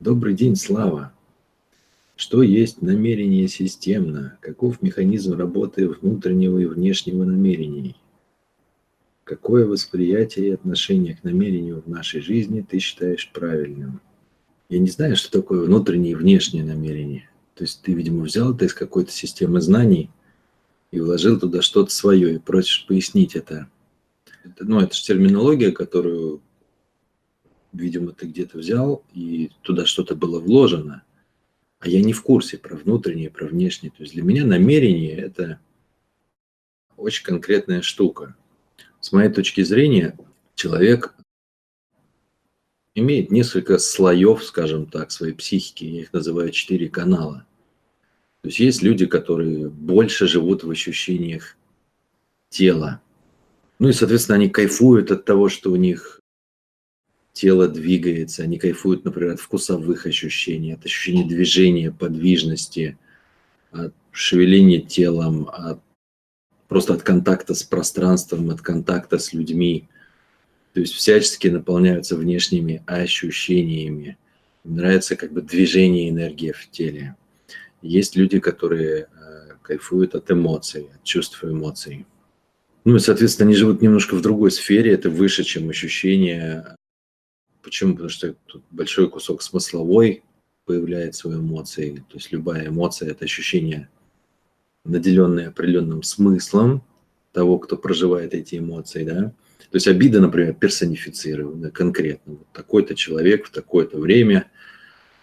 Добрый день, Слава. Что есть намерение системно? Каков механизм работы внутреннего и внешнего намерений? Какое восприятие и отношение к намерению в нашей жизни ты считаешь правильным? Я не знаю, что такое внутреннее и внешнее намерение. То есть ты, видимо, взял это из какой-то системы знаний и вложил туда что-то свое и просишь пояснить это. это ну, это же терминология, которую видимо, ты где-то взял, и туда что-то было вложено, а я не в курсе про внутреннее, про внешнее. То есть для меня намерение – это очень конкретная штука. С моей точки зрения, человек имеет несколько слоев, скажем так, своей психики. Я их называю четыре канала. То есть есть люди, которые больше живут в ощущениях тела. Ну и, соответственно, они кайфуют от того, что у них тело двигается, они кайфуют, например, от вкусовых ощущений, от ощущения движения, подвижности, от шевеления телом, от, просто от контакта с пространством, от контакта с людьми. То есть всячески наполняются внешними ощущениями. Им нравится как бы движение энергии в теле. Есть люди, которые э, кайфуют от эмоций, от чувств эмоций. Ну и, соответственно, они живут немножко в другой сфере, это выше, чем ощущение Почему? Потому что тут большой кусок смысловой появляется свои эмоции. То есть любая эмоция – это ощущение, наделенное определенным смыслом того, кто проживает эти эмоции. Да? То есть обида, например, персонифицирована конкретно. Вот такой-то человек в такое-то время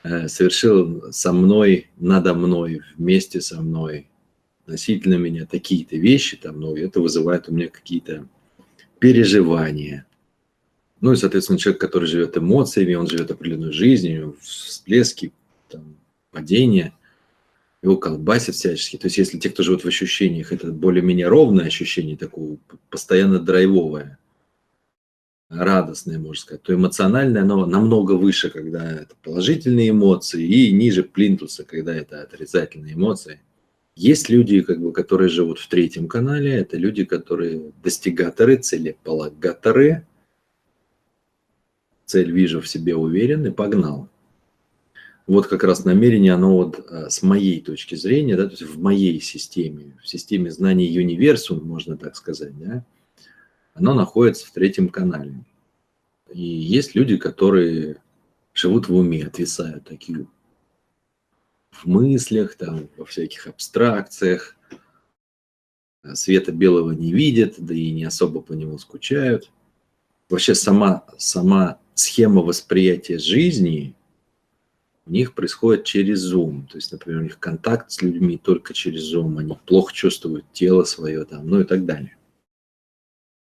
э, совершил со мной, надо мной, вместе со мной, относительно меня такие-то вещи, там, ну, это вызывает у меня какие-то переживания – ну и, соответственно, человек, который живет эмоциями, он живет определенной жизнью, всплески, там, падения, его колбасит всячески. То есть если те, кто живет в ощущениях, это более-менее ровное ощущение, такое постоянно драйвовое, радостное, можно сказать, то эмоциональное, оно намного выше, когда это положительные эмоции, и ниже плинтуса, когда это отрицательные эмоции. Есть люди, как бы, которые живут в третьем канале, это люди, которые достигаторы, целеполагаторы, цель вижу в себе уверен и погнал. Вот как раз намерение, оно вот э, с моей точки зрения, да, то есть в моей системе, в системе знаний универсум, можно так сказать, да, оно находится в третьем канале. И есть люди, которые живут в уме, отвисают такие в мыслях, там, во всяких абстракциях, света белого не видят, да и не особо по нему скучают. Вообще сама, сама схема восприятия жизни у них происходит через Zoom. То есть, например, у них контакт с людьми только через Zoom, они плохо чувствуют тело свое там, ну и так далее.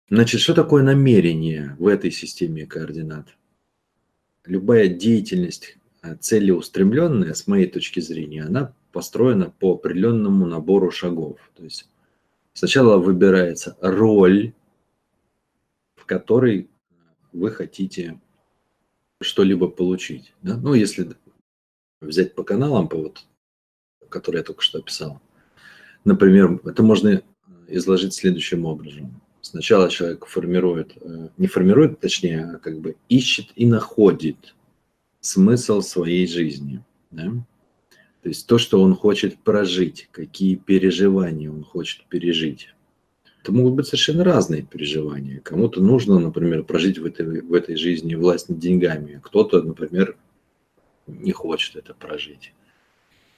Значит, что такое намерение в этой системе координат? Любая деятельность э, целеустремленная, с моей точки зрения, она построена по определенному набору шагов. То есть сначала выбирается роль, в которой вы хотите что-либо получить. Да? Ну, если взять по каналам, по вот, которые я только что описал, например, это можно изложить следующим образом. Сначала человек формирует, э, не формирует, точнее, а как бы ищет и находит смысл своей жизни. Да? То есть то, что он хочет прожить, какие переживания он хочет пережить. Это могут быть совершенно разные переживания. Кому-то нужно, например, прожить в этой, в этой жизни власть над деньгами, кто-то, например, не хочет это прожить.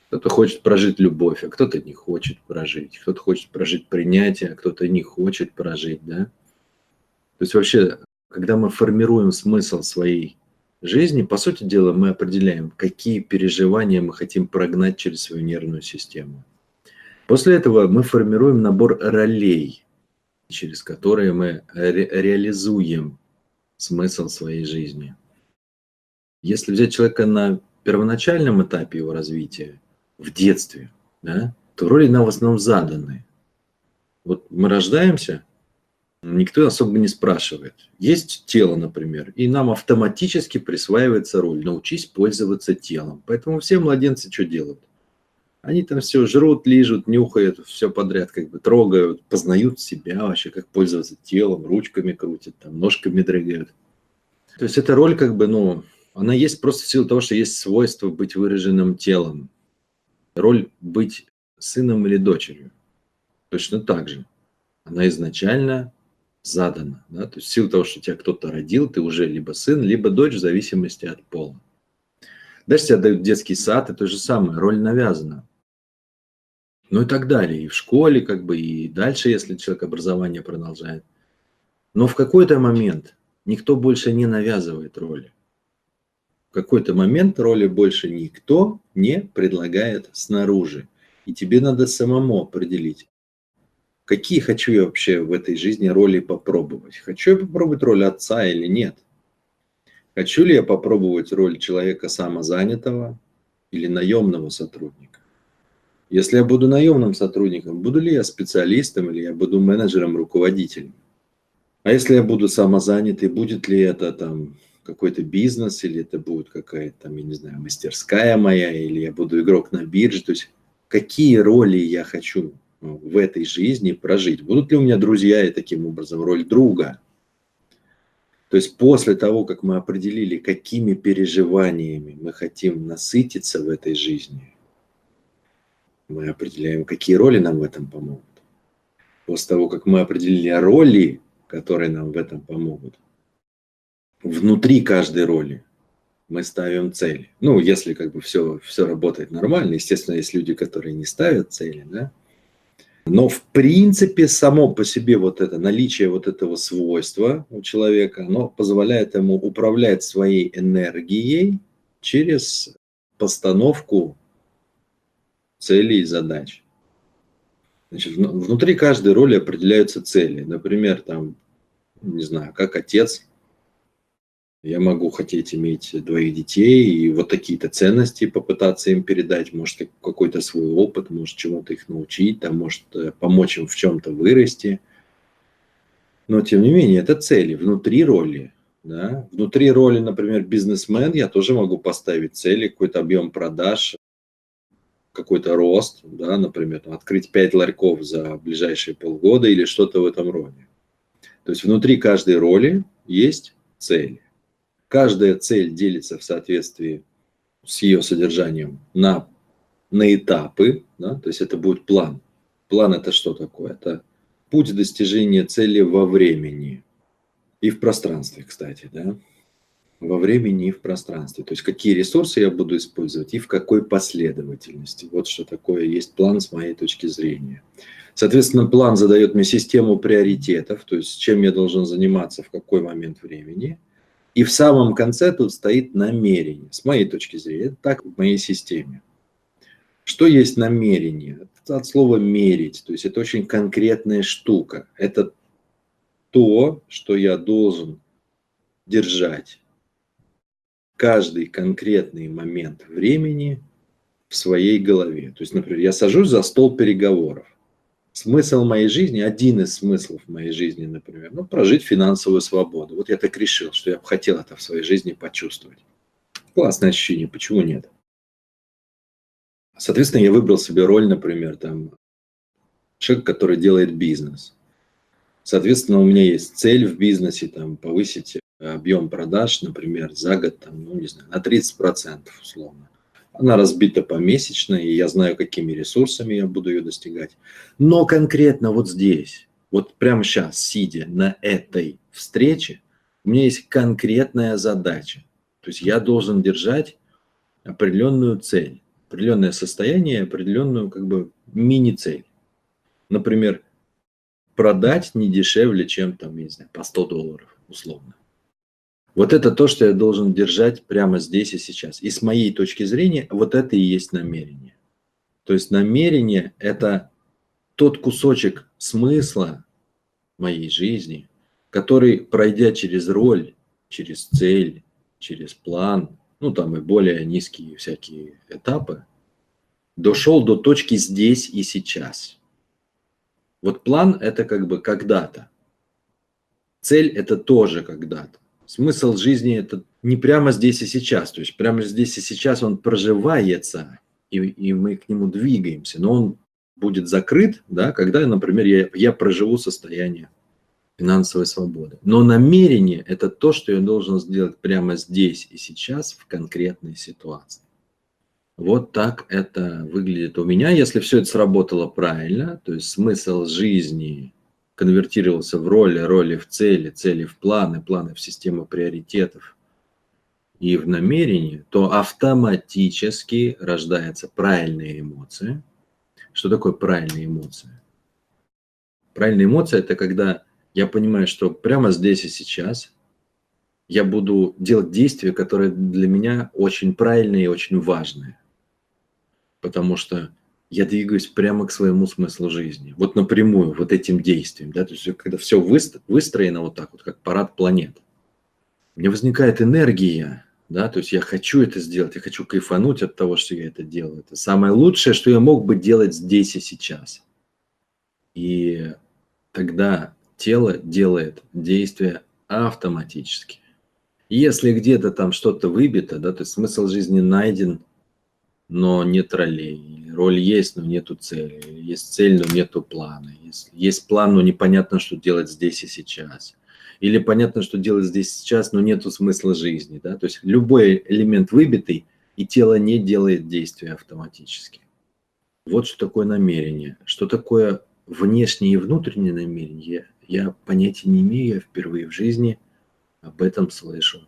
Кто-то хочет прожить любовь, а кто-то не хочет прожить. Кто-то хочет прожить принятие, а кто-то не хочет прожить, да? То есть вообще, когда мы формируем смысл своей жизни, по сути дела, мы определяем, какие переживания мы хотим прогнать через свою нервную систему. После этого мы формируем набор ролей, через которые мы ре реализуем смысл своей жизни. Если взять человека на первоначальном этапе его развития, в детстве, да, то роли нам в основном заданы. Вот мы рождаемся, никто особо не спрашивает. Есть тело, например, и нам автоматически присваивается роль «научись пользоваться телом». Поэтому все младенцы что делают? Они там все жрут, лижут, нюхают, все подряд как бы трогают, познают себя вообще, как пользоваться телом, ручками крутят, там, ножками дрыгают. То есть эта роль как бы, ну, Она есть просто в силу того, что есть свойство быть выраженным телом. Роль быть сыном или дочерью. Точно так же. Она изначально задана. Да? То есть в силу того, что тебя кто-то родил, ты уже либо сын, либо дочь в зависимости от пола. Дальше тебя дают детский сад, и то же самое, роль навязана. Ну и так далее. И в школе, как бы, и дальше, если человек образование продолжает. Но в какой-то момент никто больше не навязывает роли. В какой-то момент роли больше никто не предлагает снаружи. И тебе надо самому определить, какие хочу я вообще в этой жизни роли попробовать. Хочу я попробовать роль отца или нет. Хочу ли я попробовать роль человека самозанятого или наемного сотрудника. Если я буду наемным сотрудником, буду ли я специалистом или я буду менеджером, руководителем? А если я буду самозанятый, будет ли это там какой-то бизнес, или это будет какая-то там, я не знаю, мастерская моя, или я буду игрок на бирже. То есть какие роли я хочу ну, в этой жизни прожить? Будут ли у меня друзья и таким образом роль друга? То есть после того, как мы определили, какими переживаниями мы хотим насытиться в этой жизни, мы определяем, какие роли нам в этом помогут. После того, как мы определили роли, которые нам в этом помогут, внутри каждой роли мы ставим цели. Ну, если как бы все, все работает нормально, естественно, есть люди, которые не ставят цели, да. Но в принципе само по себе вот это наличие вот этого свойства у человека, оно позволяет ему управлять своей энергией через постановку целей и задач. Значит, внутри каждой роли определяются цели. Например, там, не знаю, как отец я могу хотеть иметь двоих детей и вот такие-то ценности попытаться им передать, может, какой-то свой опыт, может, чему-то их научить, там, может, э, помочь им в чем-то вырасти. Но, тем не менее, это цели внутри роли. Да? Внутри роли, например, бизнесмен, я тоже могу поставить цели, какой-то объем продаж, какой-то рост, да, например, там, открыть 5 ларьков за ближайшие полгода или что-то в этом роде. То есть внутри каждой роли есть цели. Каждая цель делится в соответствии с ее содержанием на, на этапы, да? то есть это будет план. План это что такое? Это путь достижения цели во времени и в пространстве, кстати, да? Во времени и в пространстве. То есть какие ресурсы я буду использовать и в какой последовательности. Вот что такое есть план с моей точки зрения. Соответственно, план задает мне систему приоритетов, то есть чем я должен заниматься в какой момент времени – и в самом конце тут стоит намерение. С моей точки зрения, это так в моей системе. Что есть намерение? Это от слова мерить. То есть это очень конкретная штука. Это то, что я должен держать каждый конкретный момент времени в своей голове. То есть, например, я сажусь за стол переговоров. Смысл моей жизни, один из смыслов моей жизни, например, ну, прожить финансовую свободу. Вот я так решил, что я бы хотел это в своей жизни почувствовать. Классное ощущение, почему нет? Соответственно, я выбрал себе роль, например, там, человек, который делает бизнес. Соответственно, у меня есть цель в бизнесе, там, повысить объем продаж, например, за год, там, ну, не знаю, на 30% условно. Она разбита помесячно, и я знаю, какими ресурсами я буду ее достигать. Но конкретно вот здесь, вот прямо сейчас, сидя на этой встрече, у меня есть конкретная задача. То есть я должен держать определенную цель, определенное состояние, определенную как бы мини-цель. Например, продать не дешевле, чем там, не знаю, по 100 долларов условно. Вот это то, что я должен держать прямо здесь и сейчас. И с моей точки зрения, вот это и есть намерение. То есть намерение – это тот кусочек смысла моей жизни, который, пройдя через роль, через цель, через план, ну там и более низкие всякие этапы, дошел до точки здесь и сейчас. Вот план – это как бы когда-то. Цель – это тоже когда-то смысл жизни это не прямо здесь и сейчас. То есть прямо здесь и сейчас он проживается, и, и мы к нему двигаемся. Но он будет закрыт, да, когда, например, я, я проживу состояние финансовой свободы. Но намерение – это то, что я должен сделать прямо здесь и сейчас в конкретной ситуации. Вот так это выглядит у меня. Если все это сработало правильно, то есть смысл жизни конвертировался в роли, роли в цели, цели в планы, планы в систему приоритетов и в намерение, то автоматически рождается правильная эмоция. Что такое правильная эмоция? Правильная эмоция – это когда я понимаю, что прямо здесь и сейчас я буду делать действия, которые для меня очень правильные и очень важные потому что я двигаюсь прямо к своему смыслу жизни, вот напрямую, вот этим действием, да, то есть когда все выстроено вот так вот, как парад планет, меня возникает энергия, да, то есть я хочу это сделать, я хочу кайфануть от того, что я это делаю. Это самое лучшее, что я мог бы делать здесь и сейчас. И тогда тело делает действие автоматически. Если где-то там что-то выбито, да, то есть смысл жизни найден, но нет ролей. Роль есть, но нету цели. Есть цель, но нету плана. Есть, есть план, но непонятно, что делать здесь и сейчас. Или понятно, что делать здесь и сейчас, но нету смысла жизни. Да? То есть любой элемент выбитый, и тело не делает действия автоматически. Вот что такое намерение. Что такое внешнее и внутреннее намерение, я понятия не имею, я впервые в жизни об этом слышу.